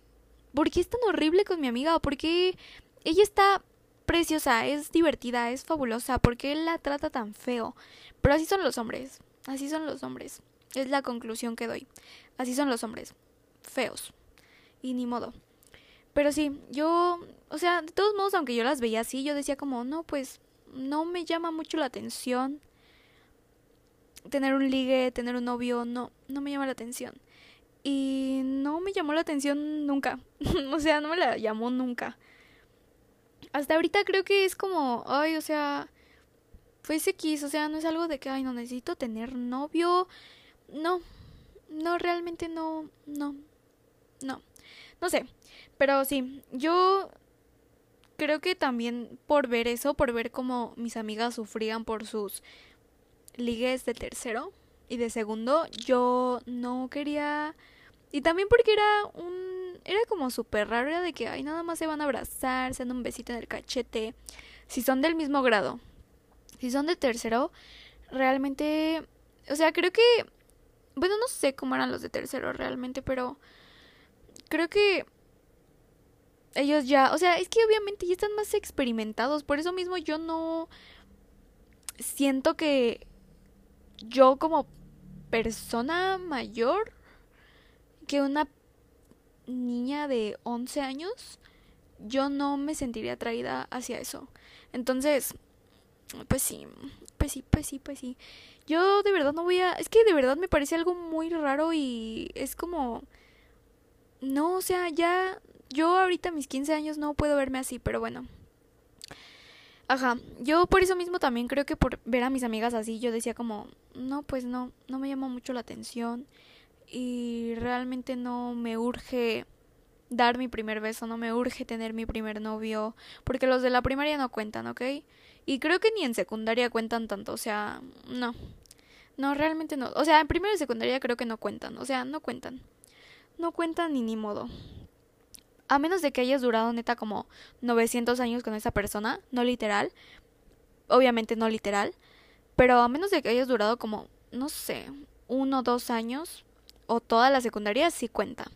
¿por qué es tan horrible con mi amiga? ¿Por qué ella está preciosa, es divertida, es fabulosa? ¿Por qué él la trata tan feo? Pero así son los hombres, así son los hombres. Es la conclusión que doy. Así son los hombres. Feos. Y ni modo. Pero sí, yo, o sea, de todos modos, aunque yo las veía así, yo decía como, no, pues no me llama mucho la atención tener un ligue, tener un novio, no, no me llama la atención. Y no me llamó la atención nunca. o sea, no me la llamó nunca. Hasta ahorita creo que es como, ay, o sea, pues X, o sea, no es algo de que, ay, no necesito tener novio. No, no, realmente no, no, no. No sé, pero sí, yo creo que también por ver eso, por ver cómo mis amigas sufrían por sus ligues de tercero y de segundo, yo no quería... Y también porque era un... Era como súper raro, era de que, ay, nada más se van a abrazar, se dan un besito en el cachete. Si son del mismo grado. Si son de tercero, realmente... O sea, creo que... Bueno, no sé cómo eran los de tercero realmente, pero... Creo que... Ellos ya... O sea, es que obviamente ya están más experimentados. Por eso mismo yo no... Siento que yo como persona mayor que una niña de 11 años, yo no me sentiría atraída hacia eso. Entonces, pues sí, pues sí, pues sí, pues sí. Yo de verdad no voy a... Es que de verdad me parece algo muy raro y es como... No, o sea, ya... Yo ahorita a mis 15 años no puedo verme así, pero bueno. Ajá, yo por eso mismo también creo que por ver a mis amigas así, yo decía como, no, pues no, no me llama mucho la atención y realmente no me urge dar mi primer beso, no me urge tener mi primer novio, porque los de la primaria no cuentan, ¿ok? Y creo que ni en secundaria cuentan tanto, o sea, no, no, realmente no, o sea, en primero y secundaria creo que no cuentan, o sea, no cuentan, no cuentan ni ni modo. A menos de que hayas durado neta como 900 años con esa persona, no literal, obviamente no literal, pero a menos de que hayas durado como, no sé, uno o dos años, o toda la secundaria, sí cuenta,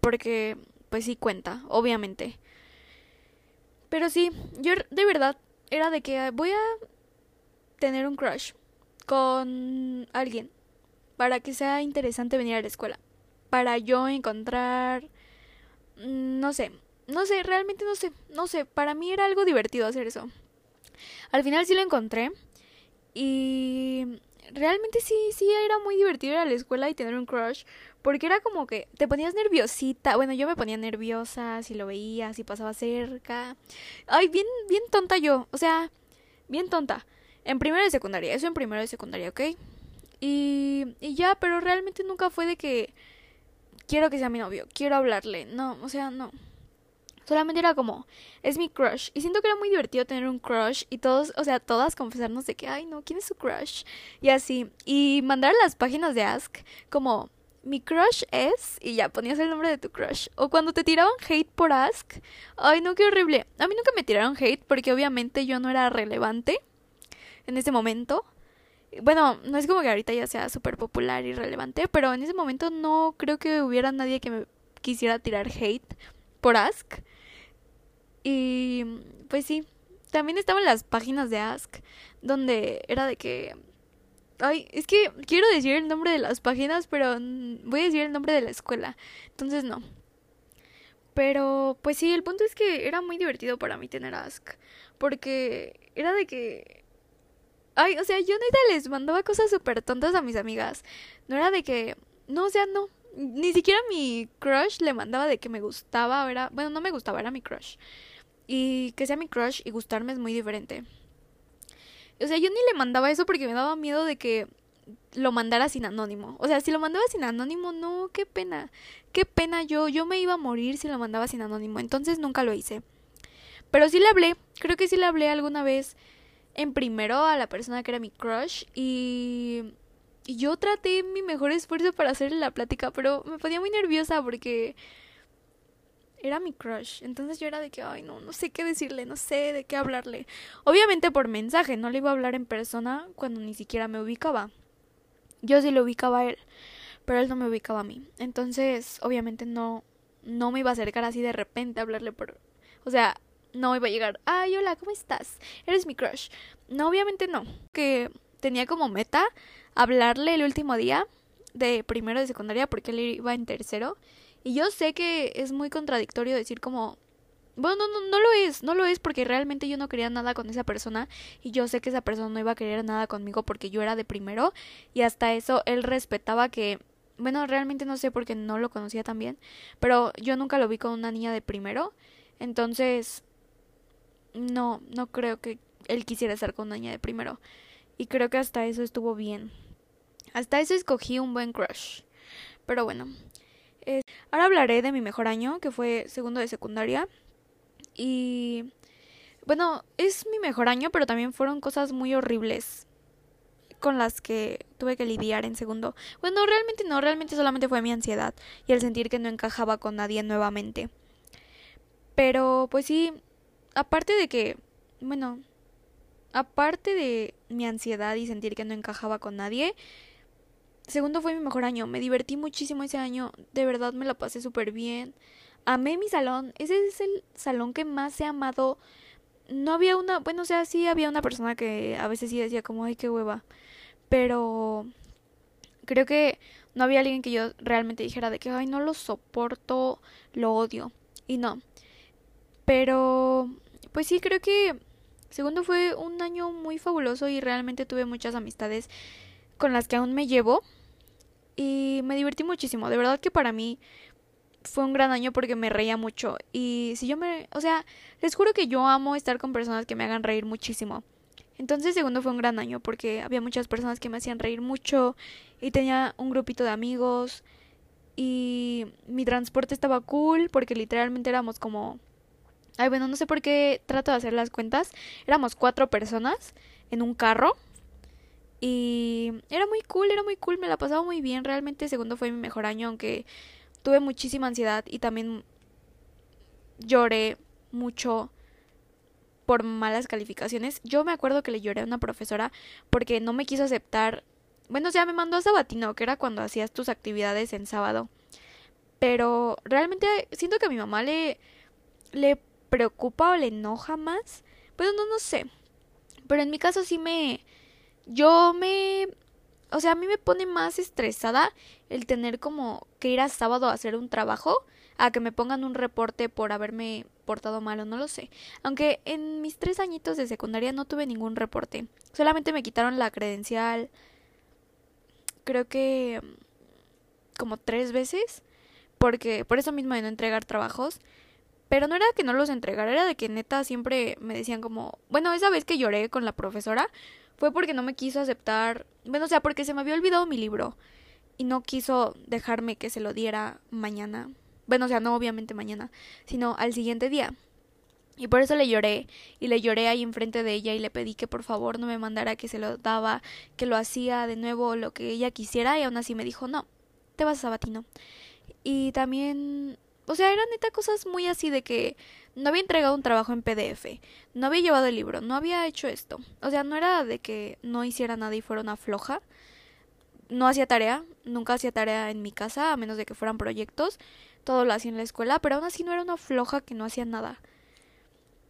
porque pues sí cuenta, obviamente. Pero sí, yo de verdad era de que voy a tener un crush con alguien para que sea interesante venir a la escuela, para yo encontrar Mm, no sé, no sé, realmente no sé, no sé, para mí era algo divertido hacer eso. Al final sí lo encontré y realmente sí, sí era muy divertido ir a la escuela y tener un crush, porque era como que te ponías nerviosita, bueno, yo me ponía nerviosa si lo veía, si pasaba cerca. Ay, bien, bien tonta yo, o sea, bien tonta. En primero de secundaria, eso en primero de secundaria, ¿ok? Y, y ya, pero realmente nunca fue de que quiero que sea mi novio, quiero hablarle. No, o sea, no. Solamente era como, es mi crush. Y siento que era muy divertido tener un crush y todos, o sea, todas confesarnos de que, ay, no, ¿quién es su crush? Y así. Y mandar a las páginas de Ask como, mi crush es, y ya ponías el nombre de tu crush. O cuando te tiraban hate por Ask, ay, no, qué horrible. A mí nunca me tiraron hate porque obviamente yo no era relevante en ese momento bueno, no es como que ahorita ya sea súper popular y relevante, pero en ese momento no creo que hubiera nadie que me quisiera tirar hate por Ask. Y pues sí, también estaban las páginas de Ask, donde era de que... Ay, es que quiero decir el nombre de las páginas, pero voy a decir el nombre de la escuela. Entonces no. Pero pues sí, el punto es que era muy divertido para mí tener Ask. Porque era de que Ay, o sea, yo neta les mandaba cosas súper tontas a mis amigas. No era de que. No, o sea, no. Ni siquiera mi crush le mandaba de que me gustaba. Era, bueno, no me gustaba, era mi crush. Y que sea mi crush y gustarme es muy diferente. O sea, yo ni le mandaba eso porque me daba miedo de que lo mandara sin anónimo. O sea, si lo mandaba sin anónimo, no, qué pena. Qué pena yo. Yo me iba a morir si lo mandaba sin anónimo. Entonces nunca lo hice. Pero sí le hablé. Creo que sí le hablé alguna vez en primero a la persona que era mi crush y, yo traté mi mejor esfuerzo para hacerle la plática, pero me ponía muy nerviosa porque era mi crush. Entonces yo era de que, ay, no, no sé qué decirle, no sé de qué hablarle. Obviamente por mensaje, no le iba a hablar en persona cuando ni siquiera me ubicaba. Yo sí lo ubicaba a él, pero él no me ubicaba a mí. Entonces, obviamente no, no me iba a acercar así de repente a hablarle por... O sea, no iba a llegar, ay, hola, ¿cómo estás? Eres mi crush. No, obviamente no. Que tenía como meta hablarle el último día de primero de secundaria porque él iba en tercero. Y yo sé que es muy contradictorio decir como, bueno, no, no, no lo es, no lo es porque realmente yo no quería nada con esa persona y yo sé que esa persona no iba a querer nada conmigo porque yo era de primero y hasta eso él respetaba que, bueno, realmente no sé porque no lo conocía tan bien, pero yo nunca lo vi con una niña de primero, entonces no, no creo que él quisiera estar con una niña de primero y creo que hasta eso estuvo bien. Hasta eso escogí un buen crush. Pero bueno, ahora hablaré de mi mejor año, que fue segundo de secundaria. Y bueno, es mi mejor año, pero también fueron cosas muy horribles con las que tuve que lidiar en segundo. Bueno, realmente no, realmente solamente fue mi ansiedad y el sentir que no encajaba con nadie nuevamente. Pero pues sí, aparte de que, bueno, aparte de mi ansiedad y sentir que no encajaba con nadie, segundo fue mi mejor año. Me divertí muchísimo ese año, de verdad me la pasé súper bien amé mi salón. Ese es el salón que más he amado. No había una, bueno, o sea, sí había una persona que a veces sí decía como, ay, qué hueva. Pero creo que no había alguien que yo realmente dijera de que, ay, no lo soporto, lo odio. Y no. Pero, pues sí, creo que segundo fue un año muy fabuloso y realmente tuve muchas amistades con las que aún me llevo. Y me divertí muchísimo. De verdad que para mí fue un gran año porque me reía mucho. Y si yo me... O sea, les juro que yo amo estar con personas que me hagan reír muchísimo. Entonces, segundo fue un gran año porque había muchas personas que me hacían reír mucho y tenía un grupito de amigos y mi transporte estaba cool porque literalmente éramos como... Ay, bueno, no sé por qué trato de hacer las cuentas. Éramos cuatro personas en un carro y era muy cool, era muy cool, me la pasaba muy bien. Realmente segundo fue mi mejor año, aunque tuve muchísima ansiedad y también lloré mucho por malas calificaciones. Yo me acuerdo que le lloré a una profesora porque no me quiso aceptar. Bueno, o sea, me mandó a sabatino, que era cuando hacías tus actividades en sábado. Pero realmente siento que a mi mamá le le preocupa o le enoja más. Pero no no sé. Pero en mi caso sí me yo me o sea, a mí me pone más estresada el tener como que ir a sábado a hacer un trabajo a que me pongan un reporte por haberme portado mal o no lo sé. Aunque en mis tres añitos de secundaria no tuve ningún reporte. Solamente me quitaron la credencial. Creo que como tres veces. Porque por eso mismo de no entregar trabajos. Pero no era que no los entregara, era de que neta siempre me decían como, bueno, esa vez que lloré con la profesora fue porque no me quiso aceptar, bueno, o sea, porque se me había olvidado mi libro y no quiso dejarme que se lo diera mañana. Bueno, o sea, no obviamente mañana, sino al siguiente día. Y por eso le lloré, y le lloré ahí enfrente de ella y le pedí que por favor no me mandara que se lo daba, que lo hacía de nuevo lo que ella quisiera, y aún así me dijo, no, te vas a Sabatino. Y también, o sea, eran neta cosas muy así de que no había entregado un trabajo en PDF, no había llevado el libro, no había hecho esto. O sea, no era de que no hiciera nada y fuera una floja. No hacía tarea, nunca hacía tarea en mi casa, a menos de que fueran proyectos. Todo lo hacía en la escuela, pero aún así no era una floja que no hacía nada.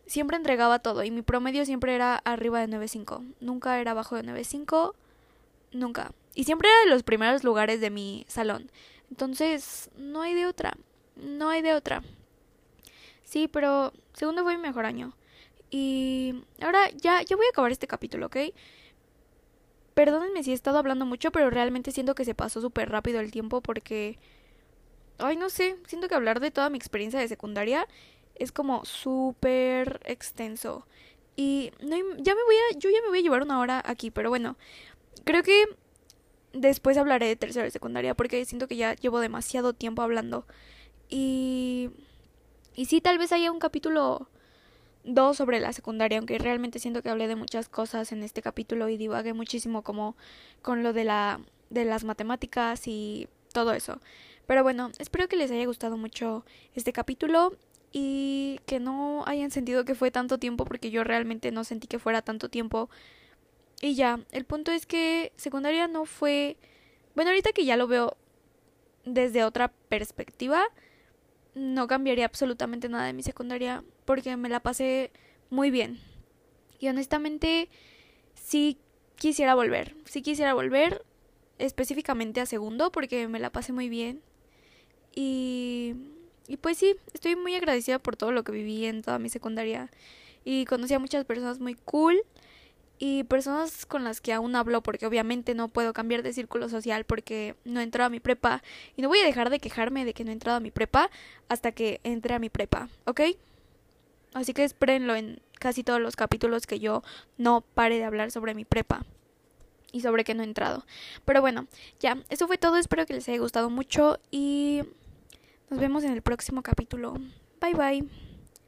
Siempre entregaba todo y mi promedio siempre era arriba de 9.5. Nunca era abajo de 9.5, nunca. Y siempre era de los primeros lugares de mi salón. Entonces, no hay de otra. No hay de otra. Sí, pero segundo fue mi mejor año. Y ahora ya, ya voy a acabar este capítulo, ¿ok? Perdónenme si he estado hablando mucho, pero realmente siento que se pasó súper rápido el tiempo porque... Ay, no sé, siento que hablar de toda mi experiencia de secundaria es como súper extenso. Y no, ya me voy a, yo ya me voy a llevar una hora aquí, pero bueno, creo que después hablaré de tercera de secundaria porque siento que ya llevo demasiado tiempo hablando. Y y sí, tal vez haya un capítulo 2 sobre la secundaria, aunque realmente siento que hablé de muchas cosas en este capítulo y divagué muchísimo como con lo de la de las matemáticas y todo eso. Pero bueno, espero que les haya gustado mucho este capítulo y que no hayan sentido que fue tanto tiempo porque yo realmente no sentí que fuera tanto tiempo. Y ya, el punto es que secundaria no fue bueno, ahorita que ya lo veo desde otra perspectiva, no cambiaría absolutamente nada de mi secundaria porque me la pasé muy bien. Y honestamente, sí quisiera volver, sí quisiera volver. específicamente a segundo porque me la pasé muy bien. Y, y pues sí, estoy muy agradecida por todo lo que viví en toda mi secundaria. Y conocí a muchas personas muy cool y personas con las que aún hablo porque obviamente no puedo cambiar de círculo social porque no he entrado a mi prepa y no voy a dejar de quejarme de que no he entrado a mi prepa hasta que entre a mi prepa, ¿ok? Así que espérenlo en casi todos los capítulos que yo no pare de hablar sobre mi prepa y sobre que no he entrado. Pero bueno, ya, eso fue todo, espero que les haya gustado mucho y nos vemos en el próximo capítulo. Bye bye.